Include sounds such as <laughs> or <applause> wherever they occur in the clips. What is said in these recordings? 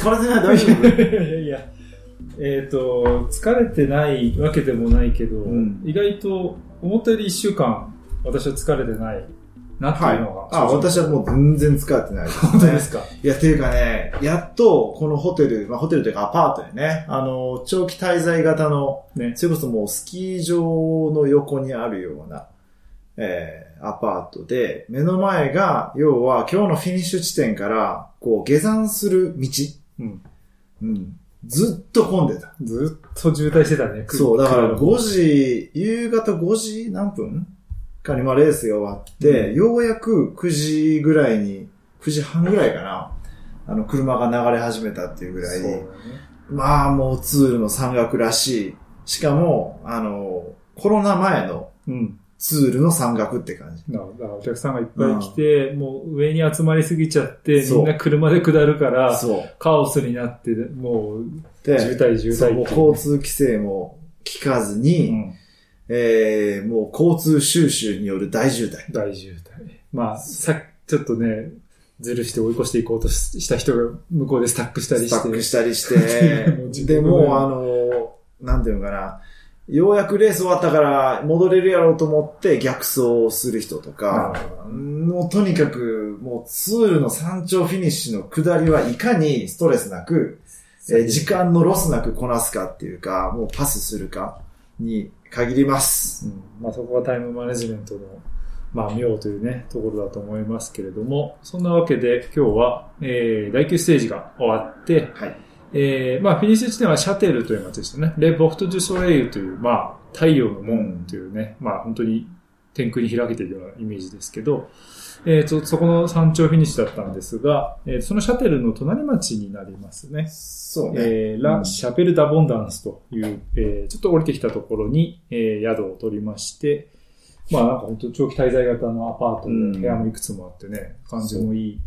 疲れてない大丈夫？いやいや、えっ、と、疲れてないわけでもないけど、うん意外と思ったより一週間、私は疲れてないなってはいいうのが、。あ、私はもう全然疲れてないです、ね。本当ですか？いや、ていうかね、やっとこのホテル、まあホテルというかアパートでね、あの、長期滞在型の、ね。それこそもうスキー場の横にあるような、えー、アパートで、目の前が、要は今日のフィニッシュ地点から、こう、下山する道。うん。うん。ずっと混んでた。ずっと渋滞してたね。そう、だから来る5時、夕方5時何分かにまあレースが終わって、うんようやく9時ぐらいに、9時半ぐらいかな、あの、車が流れ始めたっていうぐらい、ね。まあもうツールの山岳らしい。しかも、あの、コロナ前のうん。ツールの山岳って感じ。お客さんがいっぱい来て、もう上に集まりすぎちゃって、みんな車で下るから。カオスになって、もう、で、渋滞渋滞っていうね交通規制も聞かずに、うんえー、もう交通収集による大渋滞。大渋滞。まあ、さちょっとね、ずるして追い越していこうとしした人が向こうでスタックしたりして。スタックしたりして、で <laughs> もうあの、なんていうのかな、ようやくレース終わったから戻れるやろうと思って逆走する人とか、もうとにかくもうツールの山頂フィニッシュの下りはいかにストレスなく、えー時間のロスなくこなすかっていうか、もうパスするかに限ります。うんまあそこがタイムマネジメントの、まあ妙というね、ところだと思いますけれども、そんなわけで今日は、えー、第9ステージが終わって、はい。えー、まあフィニッシュ地点はシャテルという街でしたね。レ・ポルト・デュ・ソレイユという、まあ太陽の門というね、まあ本当に天空に開けているようなイメージですけど、えーと、そこの山頂フィニッシュだったんですが、えーそのシャテルの隣町になりますね。そうね。えーラ・シャペル・ダ・ボンダンスという、えーちょっと降りてきたところに、えー宿を取りまして、まあなんか本当長期滞在型のアパートうんで部屋もいくつもあってね、感じもいい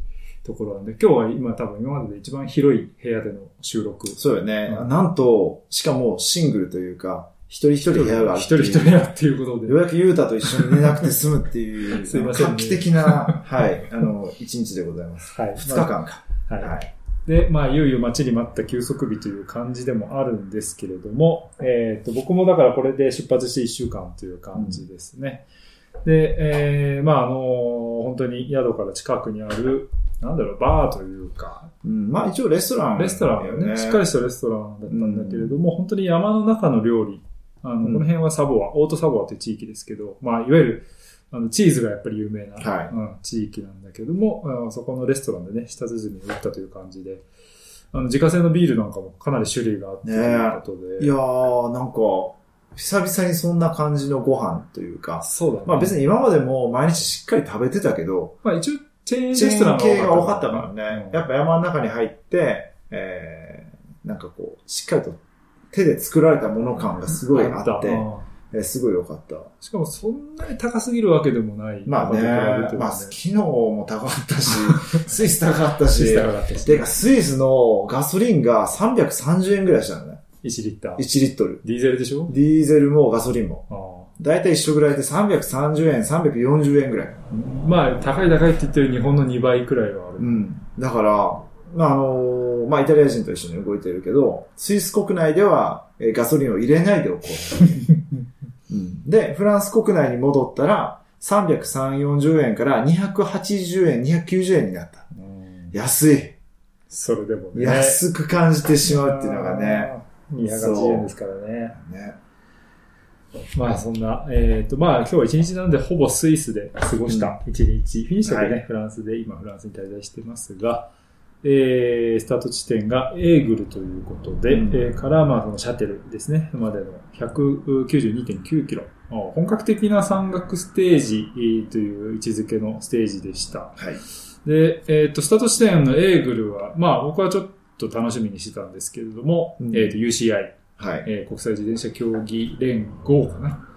ところなんで、今日は今多分今までで一番広い部屋での収録。そうよね。うんなんと、しかもシングルというか、一人一人部屋がある一人一部屋っていうことで。ようやくユータと一緒に寝なくて済むっていう、<laughs> すいませんね画期的な、はい、あの、一日でございます。はい。二日間か。まあはい。はい。で、まあ、いよいよ待ちに待った休息日という感じでもあるんですけれども、えっ、と、僕もだからこれで出発して1週間という感じですね。で、えーまあ、あの本当に宿から近くにある、なんだろう、バーというか、うん、まあ一応レストラン、レストランよね、しっかりしたレストランだったんだけれども、本当に山の中の料理、あの、うん。この辺はサボア、オートサボアという地域ですけど、まあ、いわゆる、あの、チーズがやっぱり有名な、はい。うん、地域なんだけども、あそこのレストランでね、舌鼓を打ったという感じで、あの、自家製のビールなんかもかなり種類があって、とねいうことで。いやー、なんか、久々にそんな感じのご飯というか、そうだね。まあ別に今までも毎日しっかり食べてたけど、まあ一応、チェーンスト系が多かったからね。うんやっぱ山の中に入って、えー、なんかこう、しっかりと手で作られたもの感がすごいあって、うんえーすごい良かった。しかもそんなに高すぎるわけでもない。まあね、他と比べてもまあ昨日も高かったし、<laughs> スイス高かったし、スイス高かったし。てかスイスのガソリンが330円ぐらいしたのね。1リッター。1リットル。ディーゼルでしょ？ディーゼルもガソリンも。ああだいたい一緒ぐらいで330円、340円ぐらい。まあ、高い高いって言ってる日本の2倍くらいはある。うん。だから、まあ、あのまあ、イタリア人と一緒に動いてるけど、スイス国内ではえーガソリンを入れないでおこう <laughs> うん。で、フランス国内に戻ったら、330、40円から280円、290円になった。うん安い。それでもね。安く感じてしまうっていうのがね。あー。280円ですからね。ね。まあそんな、えっ、と、まあ今日は一日なのでほぼスイスで過ごした一日。フィニッシュでね、はいフランスで、今フランスに滞在してますが、えー、スタート地点がエーグルということで、うんえーから、まあそのシャテルですね、までの192.9キロ。あ本格的な山岳ステージえーという位置づけのステージでした。はい。で、えっ、と、スタート地点のエーグルは、まあ僕はちょっと楽しみにしてたんですけれども、うんえっ、と UCI、はい。えー国際自転車競技連合かな、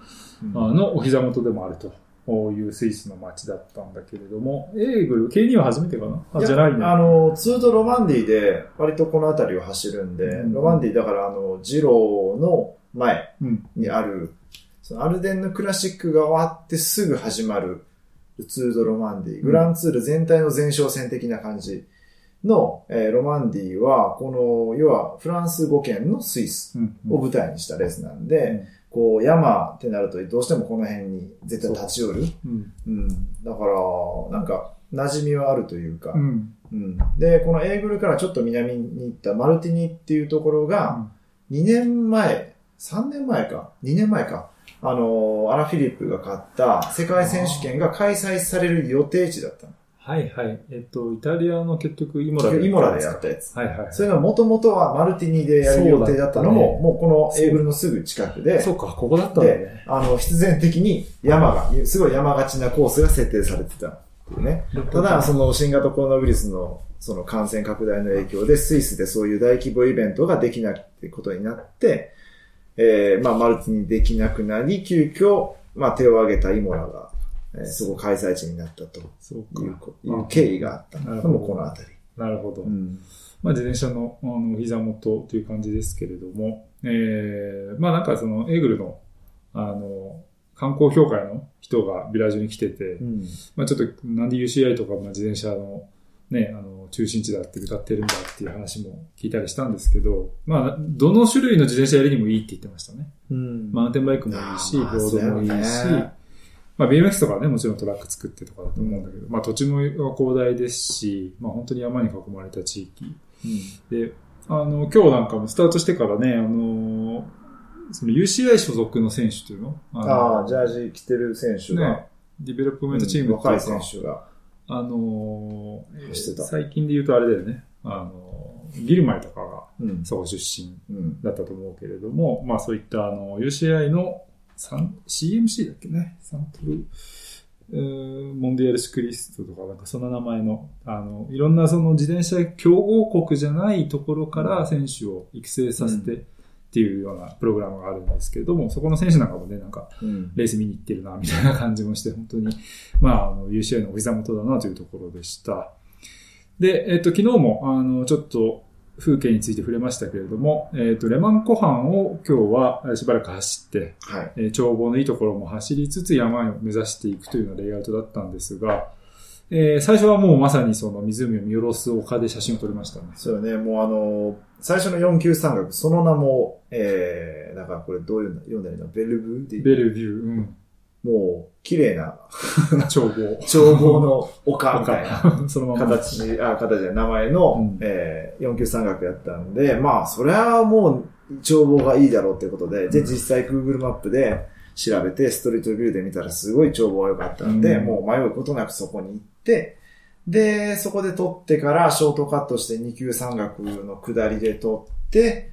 うん。あのお膝元でもあると。いうスイスの街だったんだけれども、エーグル、K2 は初めてかな？あ、じゃないね。あの、ツードロマンディで、割とこの辺りを走るんで、うん。ロマンディだから、あの、ジローの前うん。にある、そのアルデンヌクラシックが終わってすぐ始まる、ツール・ド・ロマンディ、グランツール全体の前哨戦的な感じの、えーロマンディは、この、要はフランス語圏のスイスうんを舞台にしたレースなんで、うんこう山ってなるとどうしてもこの辺に絶対立ち寄る。うん。うん。だから、なんか馴染みはあるというか、うん。うんで、このエーグルからちょっと南に行ったマルティニっていうところが、2年前、3年前か、2年前か、あの、アラ・フィリップが勝った世界選手権が開催される予定地だったの。はいはい。えっと、イタリアの結局、イモラで。イモラでやったやつ。はいはい。それがもともとはマルティニでやる予定だったのも、そうねもうこのエーグルのすぐ近くで、そうか、ここだったんだでね。、あの、必然的に山が、すごい山がちなコースが設定されてたっていうね。ただ、その新型コロナウイルスのその感染拡大の影響で、スイスでそういう大規模イベントができないってことになって、えー、まあ、マルティにできなくなり、急遽、まあ、手を挙げたイモラが、えーそこ開催地になったと。いう経緯があったのもこのあたり。なるほど。うん。まあ、自転車の、あの、お膝元という感じですけれども、えー、まあなんかその、エーグルの、あの、観光協会の人がビラージュに来てて、うん。まあちょっとなんで UCI とか、まあ、自転車のね、あの、中心地だって歌ってるんだっていう話も聞いたりしたんですけど、まあ、どの種類の自転車やりにもいいって言ってましたね。うん。マウンテンバイクもいいし、あードもいいしね、まあ BMX とかはね、もちろんトラック作ってとかだと思うんだけど、まあ土地も広大ですし、まあ本当に山に囲まれた地域。で、あの、今日なんかもスタートしてからね、あの、その UCI 所属の選手っていうの？あのあ、ジャージ着てる選手が、ね、ディベロップメントチームって若い選手が。あのー最近で言うとあれだよね。あのーギルマイとかがうん。そこ出身うん。だったと思うけれども、まあそういったあの UCI の CMC だっけね。サンプル、えーモンディアルシクリストとかなんかそんな名前の、あの、いろんなその自転車強豪国じゃないところから選手を育成させてっていうようなプログラムがあるんですけれども、そこの選手なんかもね、なんかうん。レース見に行ってるな、みたいな感じもして、本当に、まあ、あの、UCI のお膝元だなというところでした。で、えっ、と、昨日も、あの、ちょっと、風景について触れましたけれども、えっ、と、レマン湖畔を今日はえーしばらく走って、はい。えー眺望のいいところも走りつつ山を目指していくというようなレイアウトだったんですが、えー最初はもうまさにその湖を見下ろす丘で写真を撮りましたね。そうよね、もうあの、最初の4級山岳、その名も、えー、だからこれどういうの読んだらいいの？ベルブーっていうベルビュー、うん、もう、綺麗な眺望。<laughs> 眺望の丘みたいな。<laughs> そのまま。形、あ、形で名前の、うん。えー、4級山岳やったんで、まあ、それはもう、眺望がいいだろうっていうことで、で、実際 Google マップで調べて、ストリートビューで見たらすごい眺望が良かったんで、うん。もう迷うことなくそこに行って、で、そこで撮ってからショートカットして2級山岳の下りで撮って、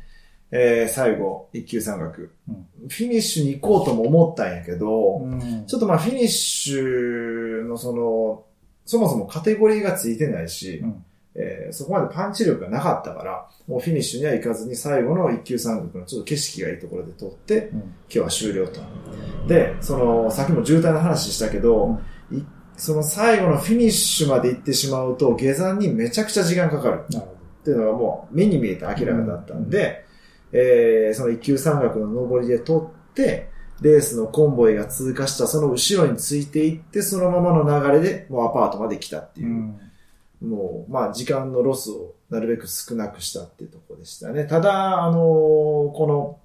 えー、最後、1級山岳、うんフィニッシュに行こうとも思ったんやけど、うん。ちょっとまあフィニッシュのその、そもそもカテゴリーがついてないし、うん。えーそこまでパンチ力がなかったから、もうフィニッシュには行かずに最後の一級山岳のちょっと景色がいいところで撮って、うん。今日は終了と。で、その、さっきも渋滞の話したけど、いその最後のフィニッシュまで行ってしまうと、下山にめちゃくちゃ時間かかる。っていうのがもう目に見えて明らかだったんで、えーその一級山岳の上りで撮って、レースのコンボイが通過したその後ろについていって、そのままの流れでもうアパートまで来たってど。いうう、んもう、まあ時間のロスをなるべく少なくしたっていうところでしたね。ただ、あのーこの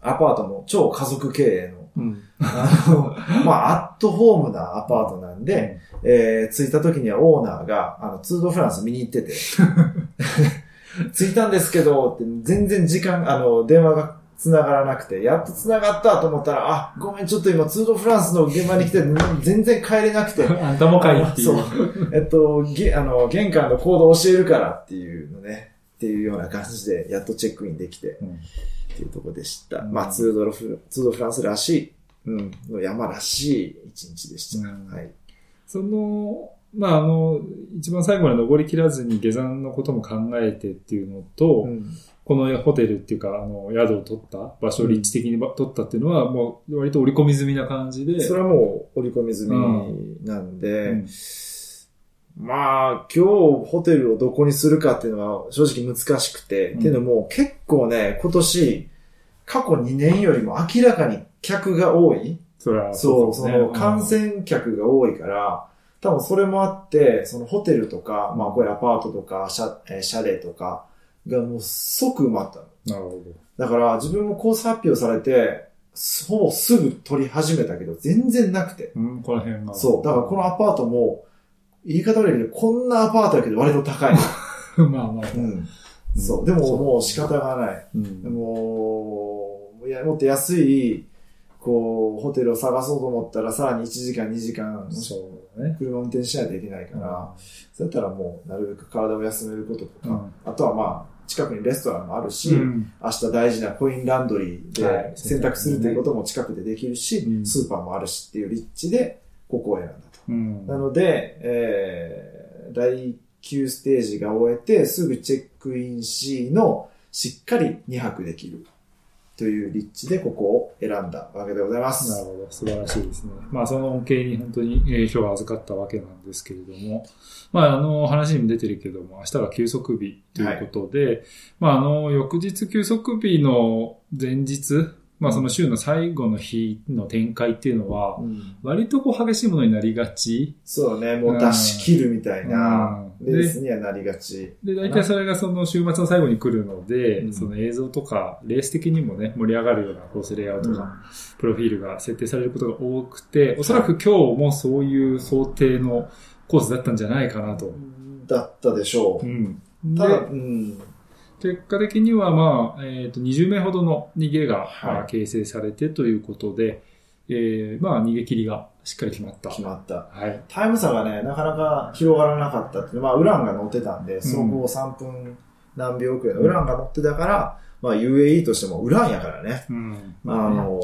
アパートも超家族経営の、うん。あの、まあ、アットホームなアパートなんで、えー、着いた時にはオーナーが、あの、ツードフランス見に行ってて、<laughs> 着いたんですけど、って全然時間、あの、電話が繋がらなくて、やっと繋がったと思ったら、あ、ごめん、ちょっと今、ツードフランスの現場に来て、全然帰れなくて、<laughs> あんたもかいっていう。そう。えっと、げあの、玄関のコード教えるからっていうのね、っていうような感じで、やっとチェックインできて、うんっていうところでした。うんまあ、ツードロフ、ツードフランスらしい、うん、の山らしい一日でした。うんはい。その、まあ、あの、一番最後まで登り切らずに下山のことも考えてっていうのと、うんこのホテルっていうか、あの、宿を取った、場所を立地的にば取ったっていうのは、もう割と折り込み済みな感じで、それはもう折り込み済みなんで、うん。まあ、今日ホテルをどこにするかっていうのは正直難しくて、うん。っていうのも結構ね、今年、過去2年よりも明らかに客が多い。それはそう、そのですね感染客が多いから、多分それもあって、そのホテルとか、まあこういうアパートとか、シャえーシャレとかがもう即埋まったの。なるほだから自分もコース発表されて、ほぼすぐ取り始めたけど、全然なくて。ど。うん、この辺が。そう。だからこのアパートも、言い方悪いけど、こんなアパートやけど割と高い。<laughs> まあまあ。うん。そう。でももう仕方がない。うん。もう、いや、もっと安い、こう、ホテルを探そうと思ったら、さらに1時間、2時間、そうだね。車運転しないといけないから、そうやったらもう、なるべく体を休めることとか、うんあとはまあ、近くにレストランもあるし、うん明日大事なコインランドリーはいで洗濯するということも近くでできるし、うんスーパーもあるしっていう立地で、ここを選んだと。うん。なので、えー、第9ステージが終えて、すぐチェックイン C のしっかり2泊できるという立地でここを選んだわけでございます。なるほど。素晴らしいですね。まあ、その恩恵に本当に影響を預かったわけなんですけれども、まあ、あの、話にも出てるけども、明日が休息日ということで、まあ、あの、翌日休息日の前日、まあ、その週の最後の日の展開っていうのは、うん割とこう激しいものになりがち。そうね、もう出し切るみたいなうんレースにはなりがち。で、大体それがその週末の最後に来るので、うんその映像とか、レース的にもね、盛り上がるようなコースレイアウトが、プロフィールが設定されることが多くて、おそらく今日もそういう想定のコースだったんじゃないかなと。だったでしょう。うん。ただ、で、うん。結果的にはまあ、えっ、と、20名ほどの逃げが、はいまあ形成されてということで、えー、まあ、逃げ切りがしっかり決まった。決まった。はい。タイム差がね、なかなか広がらなかったっていう、まあ、ウランが乗ってたんで、総合3分何秒くらいのウランが乗ってたから、まあ、UAE としてもウランやからね。うん。あの、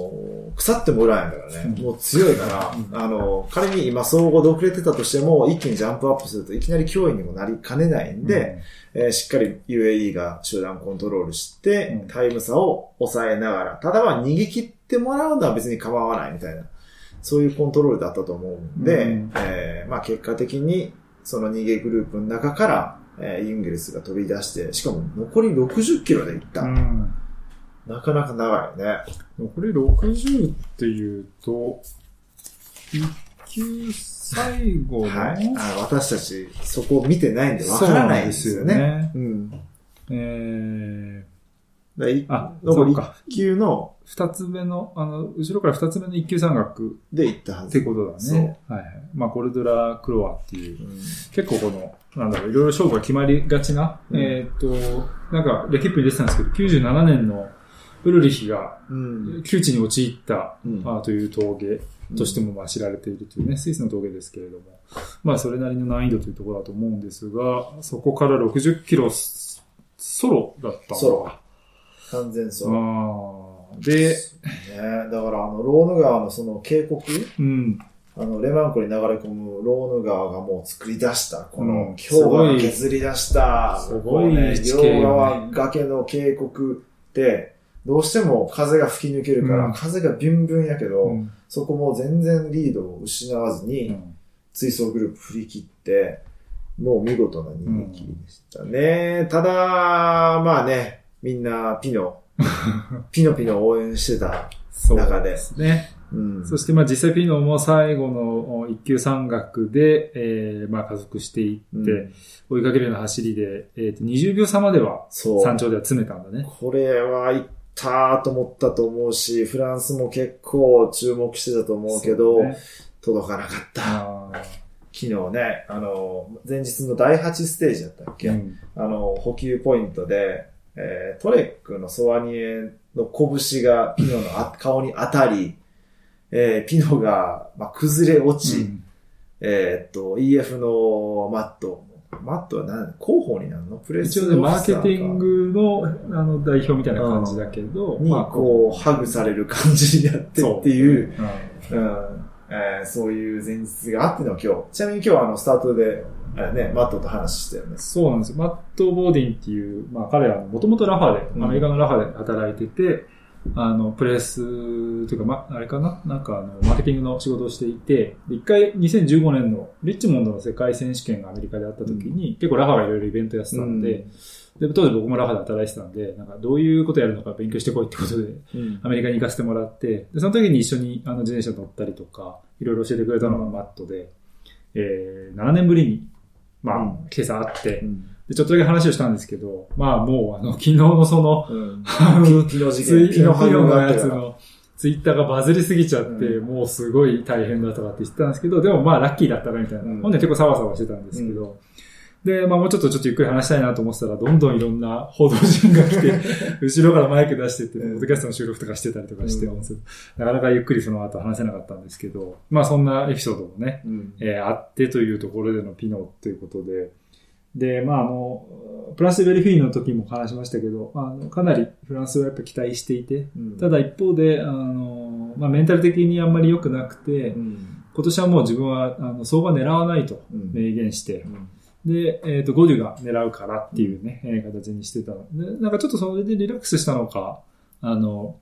腐ってもウランやからね。うん。もう強いから、うん。あの、仮に今総合で遅れてたとしても、一気にジャンプアップするといきなり脅威にもなりかねないんで、えーしっかり UAE が集団コントロールして、うん。タイム差を抑えながら、ただまあ逃げ切ってもらうのは別に構わないみたいな、そういうコントロールだったと思うんで、うん。えーまあ結果的にその逃げグループの中から、えーユンゲルスが飛び出して、しかも残り60キロで行った。うん。うんなかなか長いね。残り60っていうと、一級最後の、はい。あ私たちそこを見てないんでわからないですよね。そうなんね。うん。えだいあ残りそうか1級のー、二つ目の、あの、後ろから二つ目の一級山岳で行ったはず。ってことだそうね。はいはい。まあ、コルドラ・クロアっていう、うん結構この、なんだろう、いろいろ勝負が決まりがちな、うんえーっと、なんか、レキップに出てたんですけど、97年のウルリヒがうん。窮地に陥った、うんあーという峠としてもまあ知られているというね、スイスの峠ですけれども、まあそれなりの難易度というところだと思うんですが、そこから60キロソソロだったソロ完全そう。で、ね、だからあの、ローヌ川のその渓谷、うん、あの、レマン湖に流れ込むローヌ川がもう作り出した、こうん。の、氷河が削り出した、すごい。ね、両側崖の渓谷って、どうしても風が吹き抜けるから、うん。風がビュンビュンやけど、うん。そこも全然リードを失わずに、追走グループ振り切って、もう見事な逃げ切りでしたね。ただ、まあね、みんなピノ、<laughs> ピノピノ応援してた。そう中でですね。うん。そしてまあ実際ピノも最後の一級山岳で、えー、まあ加速していって、うん追いかけるような走りで、えーと20秒差までは。山頂では詰めたんだね。これは行ったと思ったと思うし、フランスも結構注目してたと思うけど、ね届かなかった。あ昨日ね、あの、前日の第8ステージだったっけ、ーうんあの、補給ポイントで、えートレックのソワニエの拳がピノのあ顔に当たり、えーピノが、まあ、崩れ落ち、うん。えーっと、EF のマット、マットは何広報になるの？プレス一応ね、マーケティングのあの代表みたいな感じだけど、に、こう、ハグされる感じになってっていう、そういう前日があっての今日。ちなみに今日はあの、スタートで、ね、マットと話したよね。そうなんですよ。マット・ボーディンっていう、まあ彼はもともとラファで、うん。アメリカのラファで働いてて、あの、プレスというか、ま、あれかな？なんかあの、マーケティングの仕事をしていて、で一回2015年のリッチモンドの世界選手権がアメリカであった時に、結構ラファがいろいろイベントやってたんで、で、当時僕もラファで働いてたんで、なんかどういうことやるのか勉強してこいってことで、うん。アメリカに行かせてもらって、で、その時に一緒にあの自転車乗ったりとか、いろいろ教えてくれたのがマットで、えー、7年ぶりに、まあ、うん。今朝会って、うん。で、ちょっとだけ話をしたんですけど、まあもう、あの、昨日のその、のやつの、ツイッターがバズりすぎちゃって、うもうすごい大変だとかって言ってたんですけど、でもまあラッキーだったなみたいな。うん。本人は結構サワサワしてたんですけど、で、まあもうちょっとちょっとゆっくり話したいなと思ってたら、どんどんいろんな報道陣が来て、<laughs> 後ろからマイク出してって、うん。ポッドキャストの収録とかしてたりとかして、うん。なかなかゆっくりその後話せなかったんですけど、まあそんなエピソードもね、うん。えーあってというところでのピノということで、で、まあ、あの、プラスベルフィーの時も話しましたけど、あのかなりフランスはやっぱ期待していて、うん。ただ一方で、あの、まあ、メンタル的にあんまり良くなくて、うん。今年はもう自分は、あの、相場狙わないとうん。明言してう、んで、えっ、と、ゴデュが狙うからっていうね、えー形にしてたの。で、なんかちょっとそれでリラックスしたのか、あの、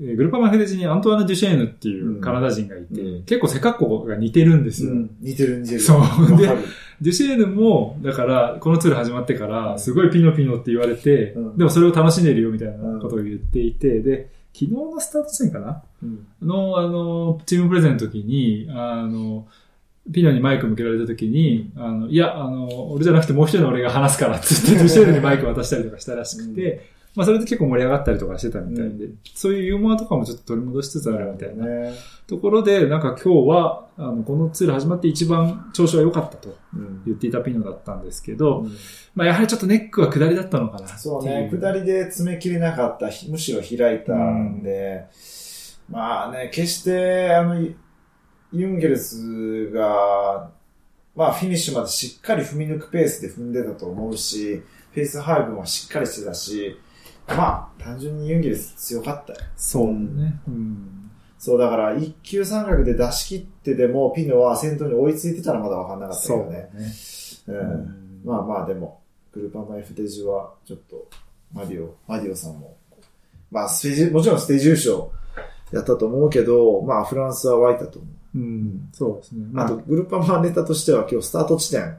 えーグルーパーマフェデジにアントワーナ・デュシェーヌっていうカナダ人がいて、うん。結構背格好が似てるんですよ。うん。似てる似てる。そう。でデュシェーヌも、だから、このツール始まってから、すごいピノピノって言われて、うん。でもそれを楽しんでるよみたいなことを言っていて、で、昨日のスタート地点かな？うん。の、あの、チームプレゼンの時に、あの、ピノにマイク向けられた時に、あの、いや、あの、俺じゃなくてもう一人の俺が話すからって言って、デュシェーヌにマイク渡したりとかしたらしくて、まあそれで結構盛り上がったりとかしてたみたいで、うそういうユーモアとかもちょっと取り戻しつつあるみたいなね。ところで、なんか今日は、あの、このツール始まって一番調子が良かったとうん。言っていたピノだったんですけど、うん。まあやはりちょっとネックは下りだったのかな。そうね、下りで詰め切れなかった、ひむしろ開いたんで、まあね、決して、あの、ユユンゲルスが、まあフィニッシュまでしっかり踏み抜くペースで踏んでたと思うし、ペース配分はしっかりしてたし、まあ単純にユンゲルス強かったよ。そうね。うん。そう、だから一級三角で出し切ってでも、ピノは先頭に追いついてたらまだ分かんなかったけどね。ね。うんうんまあまあでも、グルーパーマ F デジは、ちょっと、マディオ、マディオさんも、まあステージ、もちろんステージ優勝やったと思うけど、まあフランスは湧いたと思う。うん。そうですね。あと、グルーパーマネタとしては今日スタート地点、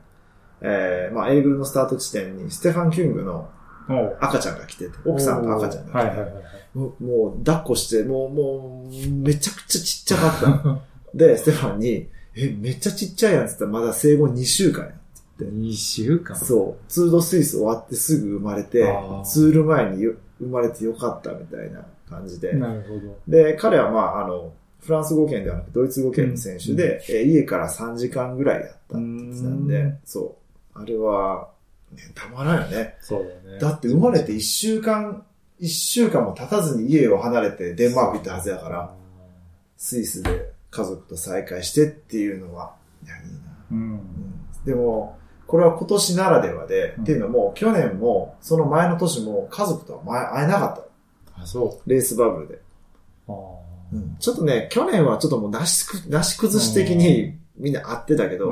えー、まあグルのスタート地点にステファン・キュングの赤ちゃんが来てて、奥さんと赤ちゃんが来てて、はいはい。もうもう抱っこして、もう、もう、めちゃくちゃちっちゃかったの。<laughs> で、ステファンに、え、めっちゃちっちゃいやんっつったらまだ生後2週間や。2週間そう。ツードスイス終わってすぐ生まれてツール前によ生まれてよかったみたいな感じで。なるほど。で、彼はまあ、あの、フランス語圏ではなくドイツ語圏の選手で、えー家から3時間ぐらいやったって言ってたんでうん、そう。あれは、ね、たまらんよね。そうだよね。だって生まれて1週間、1週間も経たずに家を離れてデンマーク行ったはずやから、スイスで家族と再会してっていうのは、いや、いいな。うん。うんでも、これは今年ならではで、うんっていうのも、去年も、その前の年も家族とは前会えなかった。あ、そレースバブルで。ちょっとね、去年はちょっともうなしく、なし崩し的にみんな会ってたけど。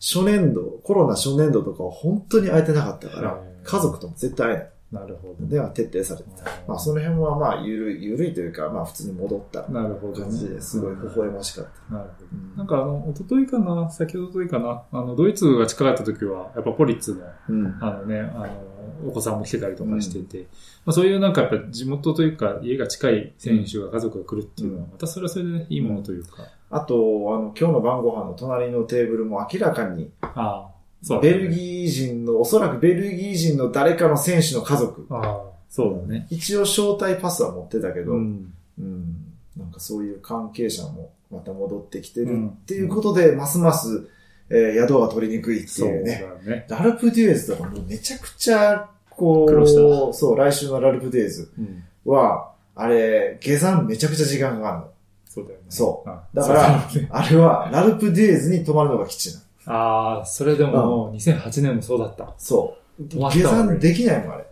初年度、コロナ初年度とかは本当に会えてなかったからはい、家族とも絶対会えない。なるほど。では徹底されてた。まあその辺はまあゆるい、ゆるいというか、まあ普通に戻ったなるほどね。感じですごい微笑ましかった。なるほど。うんなんかあの、一昨日かな、先ほど一昨日かな、あの、ドイツが近かった時は、やっぱポリッツの、うん。あのね、あの、お子さんも来てたりとかしてて、まあそういうなんかやっぱ地元というか、家が近い選手が家族が来るっていうのは、またそれはそれでね、いいものというか、あと、あの、今日の晩ご飯の隣のテーブルも明らかに、ああ、そうだねベルギー人の、おそらくベルギー人の誰かの選手の家族。ああ、そうだね。一応招待パスは持ってたけど、ううん、ん。なんかそういう関係者もまた戻ってきてるうんっていうことで、ますます、えー宿が取りにくいってそうだいうね。ね。ラルプデュエズとかもうめちゃくちゃ、こう、苦労したそう、来週のラルプデュエズうん。は、あれ、下山めちゃくちゃ時間がかかるの。そうだよね。そうあだからそうだねあれは、ラルプデュエズに泊まるのが基地なの。ああ、それでも、2008年もそうだった。そう。下山できないもん、あれ。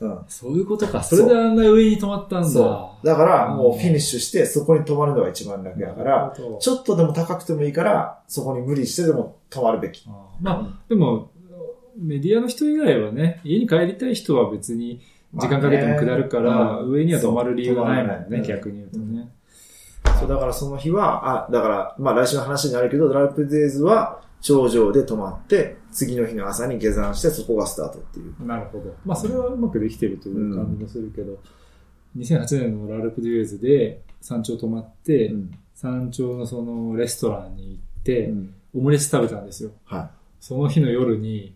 うん。そういうことか。それであんな上に止まったんだ。そう。だから、もううんフィニッシュして、そこに泊まるのが一番楽やから、ちょっとでも高くてもいいから、そこに無理してでも泊まるべき。あーまあ、でも、メディアの人以外はね、家に帰りたい人は別に、まあ時間かけても下るから、うん上には止まる理由がないもんね、逆に言うとね。そう、だからその日は、あ、だから、まあ来週の話になるけど、ラルプデイズは頂上で泊まって、次の日の朝に下山して、そこがスタートっていう。なるほど。まあ、それはうまくできてるという感じもするけど、2008年のラルプデュエーズで山頂泊まって、山頂のそのレストランに行って、オムレツ食べたんですよ。はその日の夜に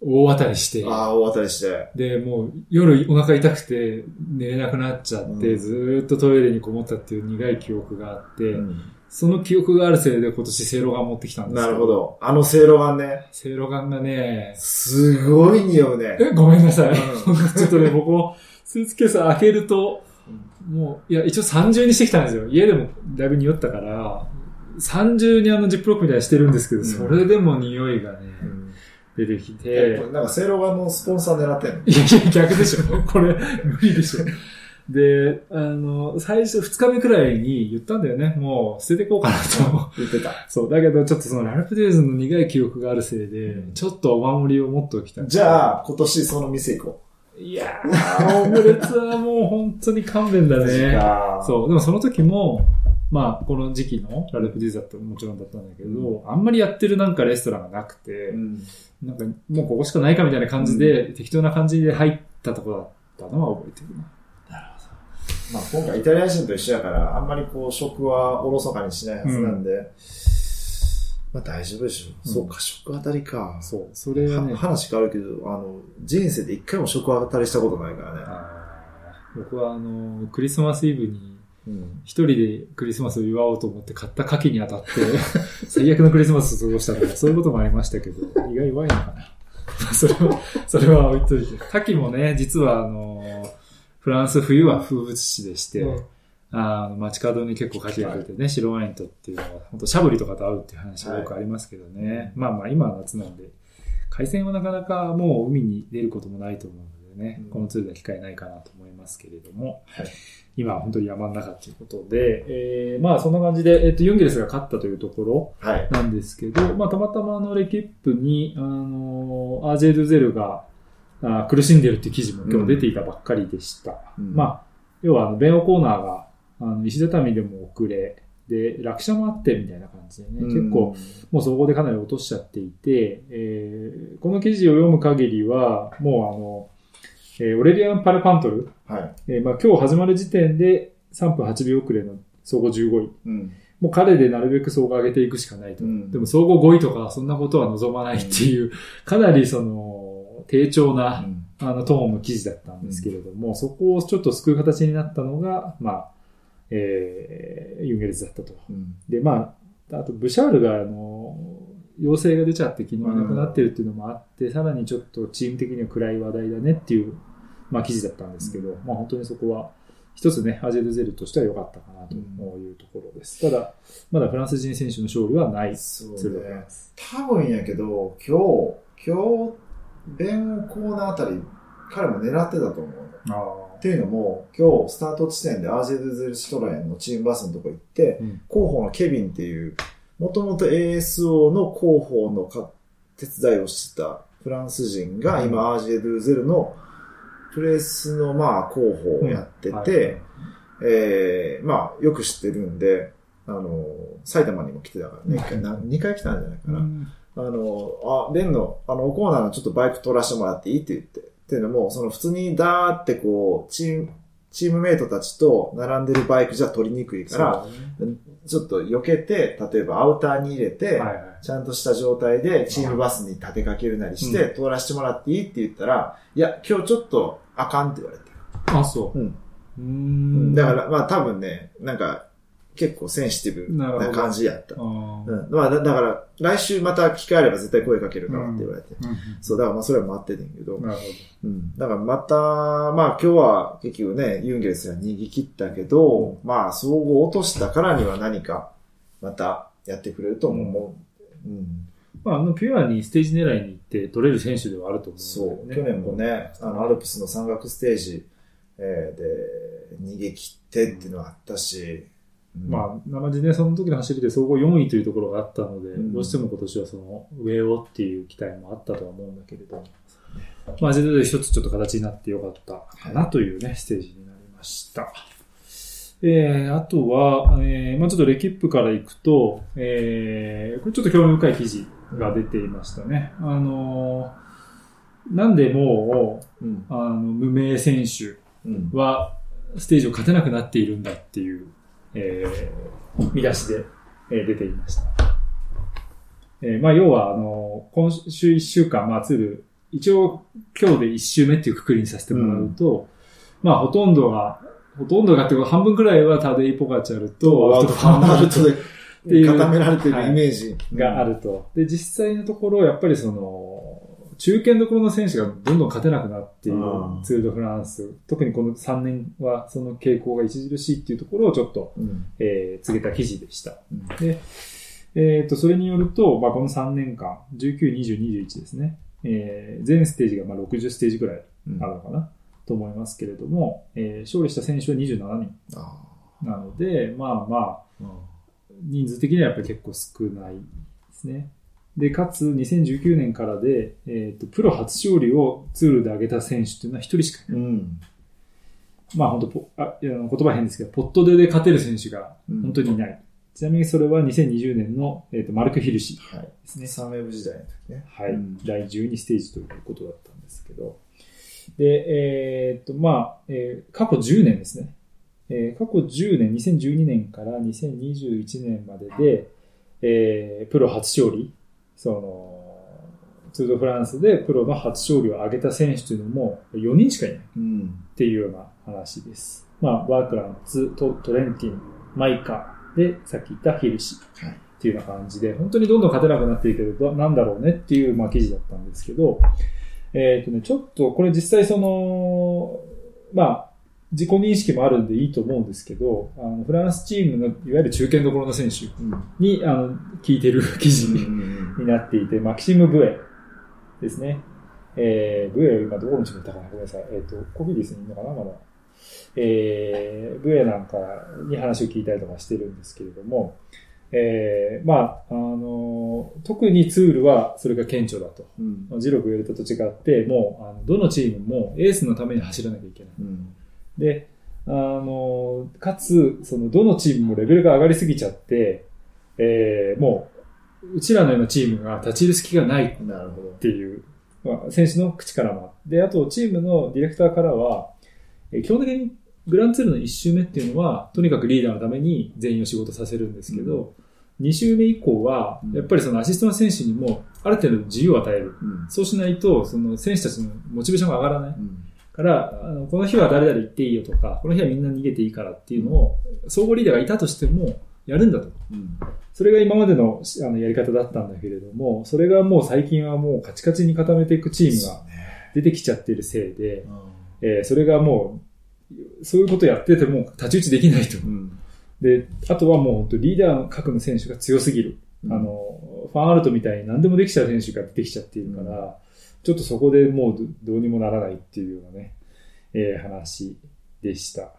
大当たりしてい。、ああ、大当たりして。で、もう夜お腹痛くて寝れなくなっちゃって、うんずーっとトイレにこもったっていう苦い記憶があって、うんその記憶があるせいで今年セイロガン持ってきたんですよなるほ。ど。あのせいろがね、セイロガンがね、すごい匂うね。え、ごめんなさい。うちょっとね、僕もスーツケース開けると、もう、いや、一応30にしてきたんですよ。家でもだいぶ匂ったから、30にあのジップロックみたいにしてるんですけど、うんそれでも匂いがね、うん出てきえて、なんかせいろがのスポンサー狙ってんの？いやいや、逆でしょ。これ、無理でしょ。で、あの、最初2日目くらいに言ったんだよね。もう捨ててこうかなと。言ってた。<laughs> そう。だけど、ちょっとそのラルプデイズの苦い記憶があるせいで、うんちょっとお守りを持っておきたい。じゃあ、今年その店行こいやー、オムレツはもう本当に勘弁だう。ね。かそう。でもその時も、まあ、この時期のラルプディーズだったらもちろんだったんだけど、あんまりやってるなんかレストランがなくて、うん。なんかもうここしかないかみたいな感じで、適当な感じで入ったところだったのは覚えてるな。まあ今回イタリア人と一緒やから、あんまりこう食はおろそかにしないはずなんで、まあ大丈夫でしょう。うんそうか、食当たりか。そう。それはねは、話変わるけど、あの、人生で一回も食当たりしたことないからね。僕はあの、クリスマスイブにうん。一人でクリスマスを祝おうと思って買った牡蠣に当たって、<laughs> 最悪のクリスマスを過ごしたとか、そういうこともありましたけど、意外弱いのかな。それは、それは置いといて。牡蠣もね、実はあの、フランス冬は風物詩でして、うんあの街角に結構牡蠣が出てね、白ワインとっていうのは、本当シャブリとかと合うっていう話がよくありますけどね。まあまあ今は夏なんで、海鮮はなかなかもう海に出ることもないと思うのでね、うんこのツールでは機会ないかなと思いますけれども、はい。今は本当に山の中ということで、えー、まあそんな感じで、えっ、と、ユンゲレスが勝ったというところはい。なんですけど、まあたまたまあのレキップに、あの、アージェ・ドゥゼルがあ苦しんでるっていう記事も今日出ていたばっかりでした。うんまあ、要はあの、弁護コーナーが、あの、石畳でも遅れ、で、落車もあってみたいな感じでね、結構、、もうそこでかなり落としちゃっていて、えーこの記事を読む限りは、もうあの、えーオレリアン・パルパントル、はい。えーまあ、今日始まる時点で3分8秒遅れの総合15位。うん。もう彼でなるべく総合上げていくしかないと。うんでも総合5位とかそんなことは望まないっていう、かなりその、低調な、あのトーンの記事だったんですけれども、そこをちょっと救う形になったのが、まあ、えー、ユンゲルスだったと。うん。で、まあ、あと、ブシャールが、あの、陽性が出ちゃって昨日いなくなってるっていうのもあって、さらにちょっとチーム的には暗い話題だねっていう、まあ記事だったんですけど、まあ本当にそこは、一つね、アジェルゼルとしては良かったかなというところです。ただ、まだフランス人選手の勝利はないそうでございね。多分やけど、今日、今日、弁コーナーあたり、彼も狙ってたと思うの。あっていうのも、今日、スタート地点でアージェ・ドゥゼル・シトラエンのチームバスのとこ行って、うん。広報のケビンっていう、もともと ASO の広報のか手伝いをしてたフランス人が、今、アージェ・ドゥゼルのプレスの、まあ、広報をやってて、うん。はい。えー、まあ、よく知ってるんで、あの、埼玉にも来てたからね、一回、な2回来たんじゃないかな。あの、あ、ベンの、あの、コーナーのちょっとバイク取らせてもらっていいって言って。っていうのも、その普通にダーってこう、チーム、チームメイトたちと並んでるバイクじゃ取りにくいから、ちょっと避けて、例えばアウターに入れて、はいはい。ちゃんとした状態でチームバスに立てかけるなりして、通らせてもらっていいって言ったら、いや、今日ちょっとあかんって言われて。あ、そう。うん。うーん。だから、まあ多分ね、なんか、結構センシティブな感じやった。うん。まあだだから、来週また機会あれば絶対声かけるからって言われて。うんそう、だからまあそれは待っててんけど。なるほうん。だからまた、まあ今日は結局ね、ユンゲルスが逃げ切ったけど、まあ総合落としたからには何か、またやってくれるとも思う。うん。ど。まあ、あの、ピュアにステージ狙いに行って取れる選手ではあると思そうう、んだよ去年も。ね、あの、アルプスの山岳ステージ、えーで、逃げ切ってっていうのはあったし、うんまあ、生地ね、その時の走りで総合4位というところがあったので、うんどうしても今年はその上をっていう期待もあったとは思うんだけれど、まあ、一つちょっと形になってよかったかなというね、ステージになりました。えー、あとは、えー、まあちょっとレキップからいくと、えー、これちょっと興味深い記事が出ていましたね。あのーなんでもう、うん。あの、無名選手うん。は、ステージを勝てなくなっているんだっていう、えー、見出しで、えー出ていました。えーまあ、要は、あの、今週1週間、まあ、ツール、一応、今日で1週目っていうくくりにさせてもらうと、まあ、ほとんどが、ほとんどがっていうか、半分くらいはタデイ・ポガチャルと、ワウトファンナルトで固められてるイメージがあると。で、実際のところ、やっぱりその、中堅どころの選手がどんどん勝てなくなっているうんツール・ド・フランス。特にこの3年はその傾向が著しいっていうところをちょっと、うん。えー告げた記事でした。うんで、えっ、と、それによると、まあ、この3年間、19、20、21ですね。えー全ステージがまあ60ステージぐらいあるのかな、と思いますけれども、えー勝利した選手は27人あなので、まあまあ、あ。人数的にはやっぱり結構少ないですね。で、かつ2019年からで、えっ、と、プロ初勝利をツールで挙げた選手っていうのは一人しかいない。うん。まあ本当ポあ、言葉変ですけど、ポットでで勝てる選手がうん本当にいない。ちなみにそれは2020年の、えー、とマルク・ヒルシはい。ですね。サメブ時代の時ね。はい、うん第12ステージということだったんですけど。で、えっと、まあ、えー過去10年ですね。えー過去10年、2012年から2021年までで、えープロ初勝利、その、ツール・ド・フランスでプロの初勝利を挙げた選手というのも4人しかいない。うん。っていうような話です。まあ、ワークランツ、トトレンティン、マイカで、さっき言ったヒルシはいっていうような感じで、本当にどんどん勝てなくなっていくけど、なんだろうねっていう、まあ、記事だったんですけど、えっ、とね、ちょっと、これ実際その、まあ、自己認識もあるんでいいと思うんですけど、あのフランスチームのいわゆる中堅どころの選手うん。に、あの、聞いてる記事にうん。になっていて、マキシム・ブエですね。えー、ブエは今どこのチームだったかな？ごめんなさい。えっ、と、コビディスにいるのかな？まだ。えー、ブエなんかに話を聞いたりとかしてるんですけれども、えー、まあ、あの、特にツールはそれが顕著だと。うん。ジロク言われたと違って、もう、あのどのチームもエースのために走らなきゃいけない。うん。で、あの、かつ、その、どのチームもレベルが上がりすぎちゃって、えー、もう、うちらのようなチームが立ち入る隙がないっ。ていう、まあ、選手の口からもで、あとチームのディレクターからは、えー基本的にグランツールの1周目っていうのは、とにかくリーダーのために全員を仕事させるんですけど、2周目以降はうん、やっぱりそのアシストの選手にも、ある程度自由を与える。うん。そうしないと、その選手たちのモチベーションが上がらない。うん。から、あのこの日は誰々行っていいよとか、この日はみんな逃げていいからっていうのを、総合リーダーがいたとしても、やるんだと。うん。そそれが今までのあのやり方だったんだけれども、それがもう最近はもうカチカチに固めていくチームが出てきちゃっているせいで、えーそれがもう、そういうことやってても太刀打ちできないと。うん。で、あとはもう本当リーダーの各の選手が強すぎる。うんあの、ファンアルトみたいに何でもできちゃう選手が出てきちゃっているから、ちょっとそこでもうどどうにもならないっていうようなね、えー話でした。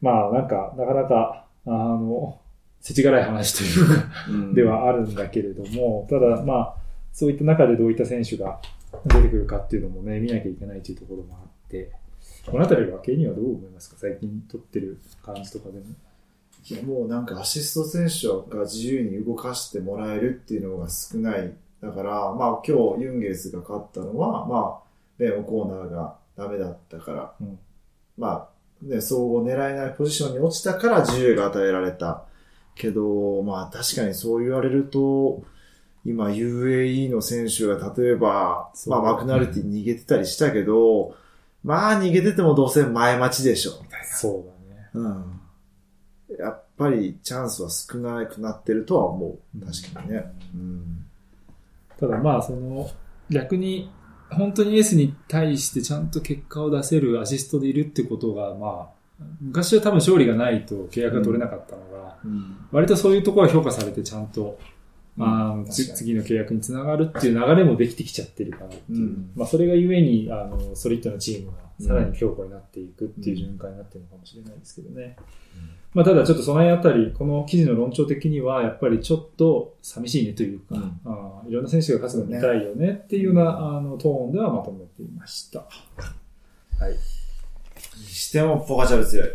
まあなんか、なかなか、あの、世知辛い話というか、うん。ではあるんだけれども、ただまあ、そういった中でどういった選手が出てくるかっていうのもね、見なきゃいけないというところもあって、このあたりは、ケニーはどう思いますか？最近撮ってる感じとかでも。いや、もうなんかアシスト選手が自由に動かしてもらえるっていうのが少ない。だから、まあ今日ユンゲルスが勝ったのは、まあ、ベン・オコーナーがダメだったから、うんまあ、ね、総合狙えないポジションに落ちたから自由が与えられた。けど、まあ確かにそう言われると、今 UAE の選手が例えば、まあマクナルティ逃げてたりしたけど、まあ逃げててもどうせ前待ちでしょ、みたいな。そうだね。うん。やっぱりチャンスは少なくなってるとは思う。うん確かにね。うん。ただまあ、その、逆に、本当にエースに対してちゃんと結果を出せるアシストでいるってことが、まあ、昔は多分勝利がないと契約が取れなかったのが、うん。割とそういうところは評価されてちゃんと、あのつ確かに次の契約につながるっていう流れもできてきちゃってるかなっていう。うんまあ、それがゆえに、あの、ソリッドなチームがさらに強固になっていくっていう循環になってるのかもしれないですけどね。まあ、ただちょっとその辺あたり、この記事の論調的には、やっぱりちょっと寂しいねというか、うんあーいろんな選手が勝つの見たいよねっていうような、あのトーンではまとめていました。はい。にしても、ポカチャル強い。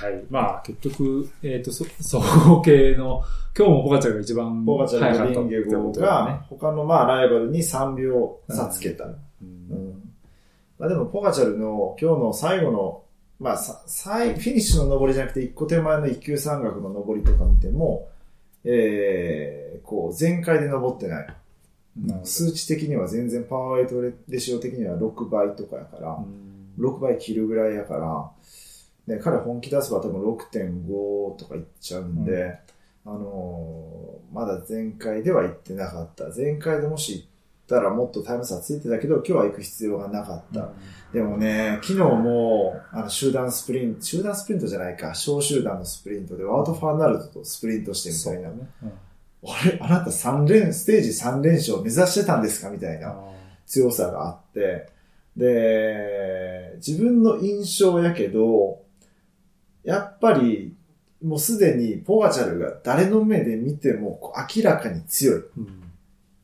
はい。まあ、結局、えっ、と、そ <laughs> 総合系の、今日もポカチャルが一番ポカチャル早かったってとリンゲゴことだが、他のまあライバルに3秒差つけた。ね。うんまあ、でも、ポカチャルの今日の最後の、まあ、さ最フィニッシュの上りじゃなくて、一個手前の一級山岳の上りとか見ても、えー、こう、全開で登ってない。数値的には全然パワーウェイトレシオ的には6倍とかやから、うん6倍切るぐらいやから、ね、彼本気出せば多分6.5とかいっちゃうんで、あのーまだ前回では行ってなかった。前回でもし行ったらもっとタイム差ついてたけど、今日は行く必要がなかった。でもね、昨日も、あの、集団スプリント、集団スプリントじゃないか、小集団のスプリントで、ワウト・ファーナルドとスプリントしてみたいな。ねうん俺、あなた3連、ステージ3連勝目指してたんですか？みたいなあ強さがあって、で、自分の印象やけど、やっぱり、もうすでにポガチャルが誰の目で見ても明らかに強い。ーうん。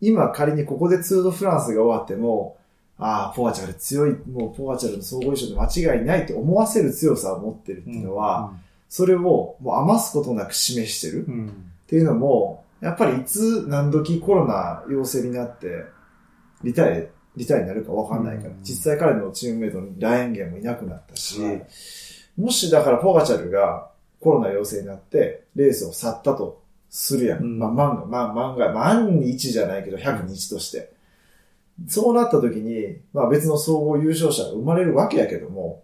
今仮にここでツードフランスが終わっても、ああ、ポガチャル強い、もうポガチャルの総合優勝で間違いないと思わせる強さを持ってるっていうのは、それをもう余すことなく示してる。うん、うんっていうのも、やっぱりいつ何時コロナ陽性になって、リタイ、リタイになるかわかんないから、うん。実際彼のチームメイトにラエンゲンもいなくなったし、はいもしだからポガチャルがコロナ陽性になって、レースを去ったとするやん。うんまあ万が、まあ万が、万に1じゃないけど100に1として。そうなった時に、まあ別の総合優勝者が生まれるわけやけども、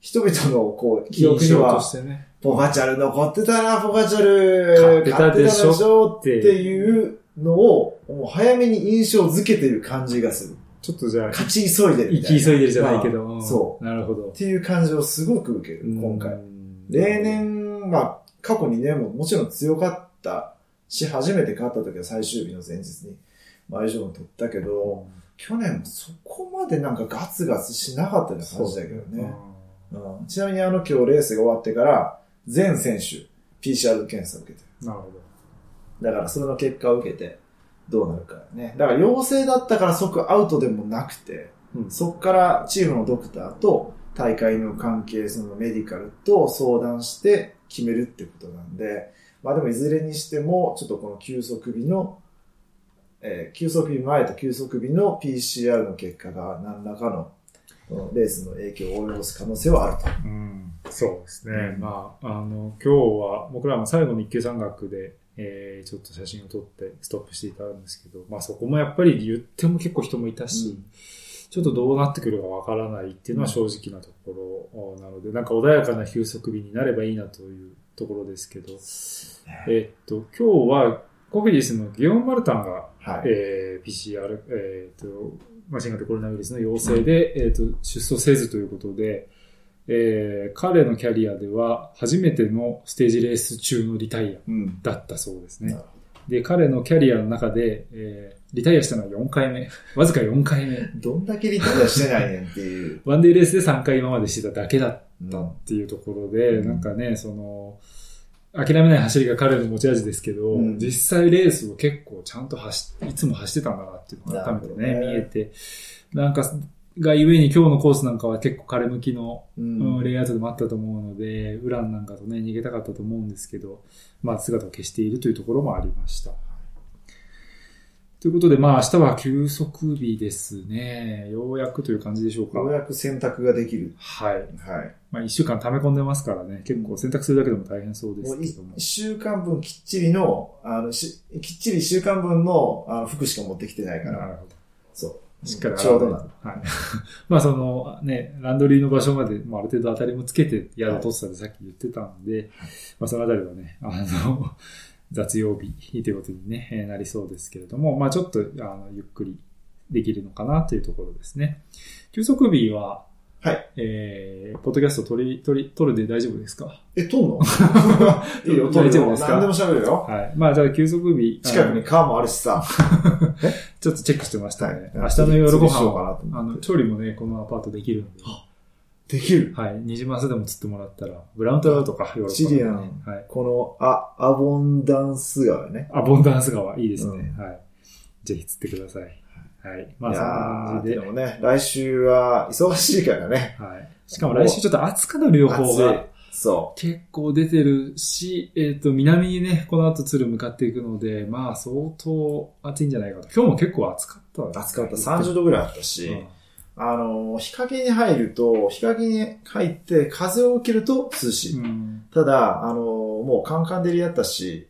人々のこう、記憶にはね。ポガチャル残ってたな、ポガチャル。勝ってたでしょ勝ってたでしょっていうのを、もう早めに印象づけてる感じがする。ちょっとじゃあ、勝ち急いでるみ生たいな。き急いでるじゃないけど。まあんそう。なるほどっ。ていう感じをすごく受ける、今回。うん例、年、まあ、過去2年ももちろん強かったし、初めて勝った時は最終日の前日に前上も取ったけど、去年もそこまでなんかガツガツしなかったような感じだけどね。うんちなみにあの今日レースが終わってから、全選手 PCR 検査を受けてる。なるほだからそれの結果を受けてどうなるかね。だから陽性だったから即アウトでもなくて、ど。うんそっからチームのドクターと大会の関係、そのメディカルと相談して決めるってことなんで、まあでもいずれにしても、ちょっとこの休息日の、えー休息日前と休息日の PCR の結果が何らかのレースの影響を及ぼす可能性はあると。うん、そうですね。うんまあ、あの、今日は僕らも最後の一級山岳で、えー、ちょっと写真を撮ってストップしていたんですけど、まあそこもやっぱり言っても結構人もいたし、ちょっとどうなってくるかわからないっていうのは正直なところなので、なんか穏やかな休息日になればいいなというところですけど、えっと、今日はコフィディスのギオン・マルタンが、はい。えー PCR、えっと、まあ、新型コロナウイルスの陽性で、えっと、出走せずということで、えー彼のキャリアでは初めてのステージレース中のリタイアうん。だったそうですねなる。ほで、彼のキャリアの中で、えーリタイアしたのは4回目。<laughs> わずか4回目。どんだけリタイアしてないねんっていう。<laughs> ワンデーレースで3回今までしてただけだっうんたっていうところで、うんなんかね、その、諦めない走りが彼の持ち味ですけど、うん実際レースを結構ちゃんと走っいつも走ってたんだなっていうのが改めてね、ね見えて、なんか、がゆえに今日のコースなんかは結構彼向きの、ううんん。レイアウトでもあったと思うので、ウランなんかとね、逃げたかったと思うんですけど、まあ姿を消しているというところもありました。ということで、まあ明日は休息日ですね。ようやくという感じでしょうか。ようやく選択ができる。はい。はい。まあ一週間溜め込んでますからね、結構選択するだけでも大変そうでもうすけども一。週間分きっちりの、あの、しきっちり一週間分のあの服しか持ってきてないから、なるほど。そう。しっかりちょうどな。はい。<laughs> まあそのね、ランドリーの場所まで、まあ、ある程度当たりもつけて宿取ってたってさっき言ってたんで、まあそのあたりはね、あの、<laughs> 雑曜日ということにね、えーなりそうですけれども、まあちょっと、あの、ゆっくりできるのかなというところですね。休息日は、はい。えー、ポッドキャスト撮り、撮り、撮るで大丈夫ですか？え、撮んの？<laughs> いいよ、撮るよ。大丈夫ですか？何でも喋るよ。はい。まあ、じゃあ、休息日。近くに川もあるしさ。<laughs> ちょっとチェックしてましたね。はい明日の夜ご飯なと思ってあの、調理もね、このアパートできるので。できる。はい。ニジマスでも釣ってもらったら、ブラウントラウトか、ヨーロッパのねチリアンはい。この、あ、アボンダンス川ね。アボンダンス川、いいですね。うんはい。ぜひ釣ってください。はい。まあ、いそんな感じで。でもね、来週は忙しいからね。はい。しかも来週ちょっと暑くなる予報が。そ結構出てるし、えっ、と、南にね、この後鶴向かっていくので、まあ、相当暑いんじゃないかと。今日も結構暑かった、う。暑かった。30度ぐらいあったし、うんあのー、日陰に入ると、日陰に入って風を受けると涼しい。うん。ただ、あのー、もうカンカン照りやったし、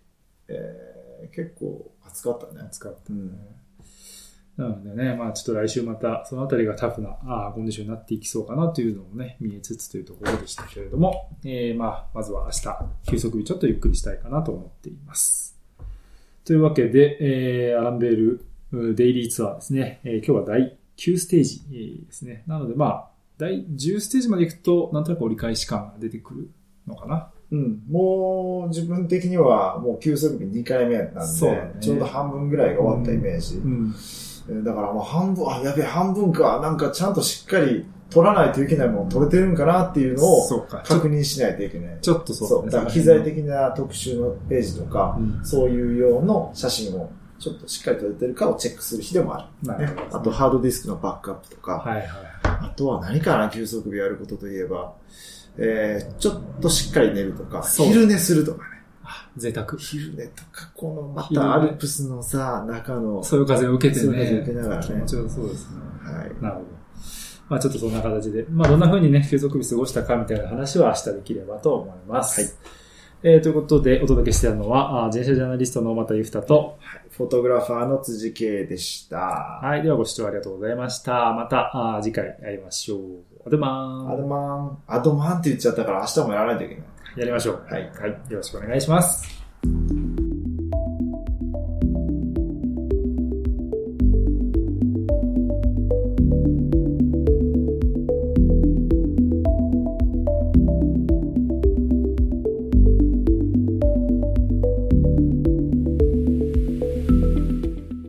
えー、結構暑かったね。暑かった。うん。なのでね、まあちょっと来週またそのあたりがタフなあーコンディションになっていきそうかなというのもね、見えつつというところでしたけれども、えー、まあまずは明日、休息日ちょっとゆっくりしたいかなと思っています。というわけで、えー、アランベールうデイリーツアーですね、えー今日は第9ステージえーですね。なのでまあ、第10ステージまで行くと、なんとなく折り返し感が出てくるのかな。うん。もう、自分的には、もう休息日2回目なんで、ねちょうど半分ぐらいが終わったイメージ。うん。えーだからもう半分、あ、やべえ、半分か。なんかちゃんとしっかり取らないといけないもの取れてるんかなっていうのを確認しないといけない。ちょっとそうそう。だから機材的な特集のページとか、うんそういう用の写真をちょっとしっかり撮れてるかをチェックする日でもある。なるほど。ねあと、ハードディスクのバックアップとか、はいはい。あとは何かな、休息日やることといえば、えー、ちょっとしっかり寝るとか、昼寝するとかね。あ贅沢。昼寝とか、このまたアルプスのさ、中の、そういう風を受けてね。そういう風受けながらね気持ちよさそうですね。はい。なるほど。まあちょっとそんな形で、まあどんな風にね、休息日過ごしたかみたいな話は明日できればと思います。はい。えー、ということでお届けしているのは、あー自転車ジャーナリストの小又ゆふたと、フォトグラファーの辻圭でした。はい。ではご視聴ありがとうございました。また、あー次回会いましょう。アドマアドン。マン、アドマンって言っちゃったから明日もやらないといけない。やりましょう。はいはい。よろしくお願いします。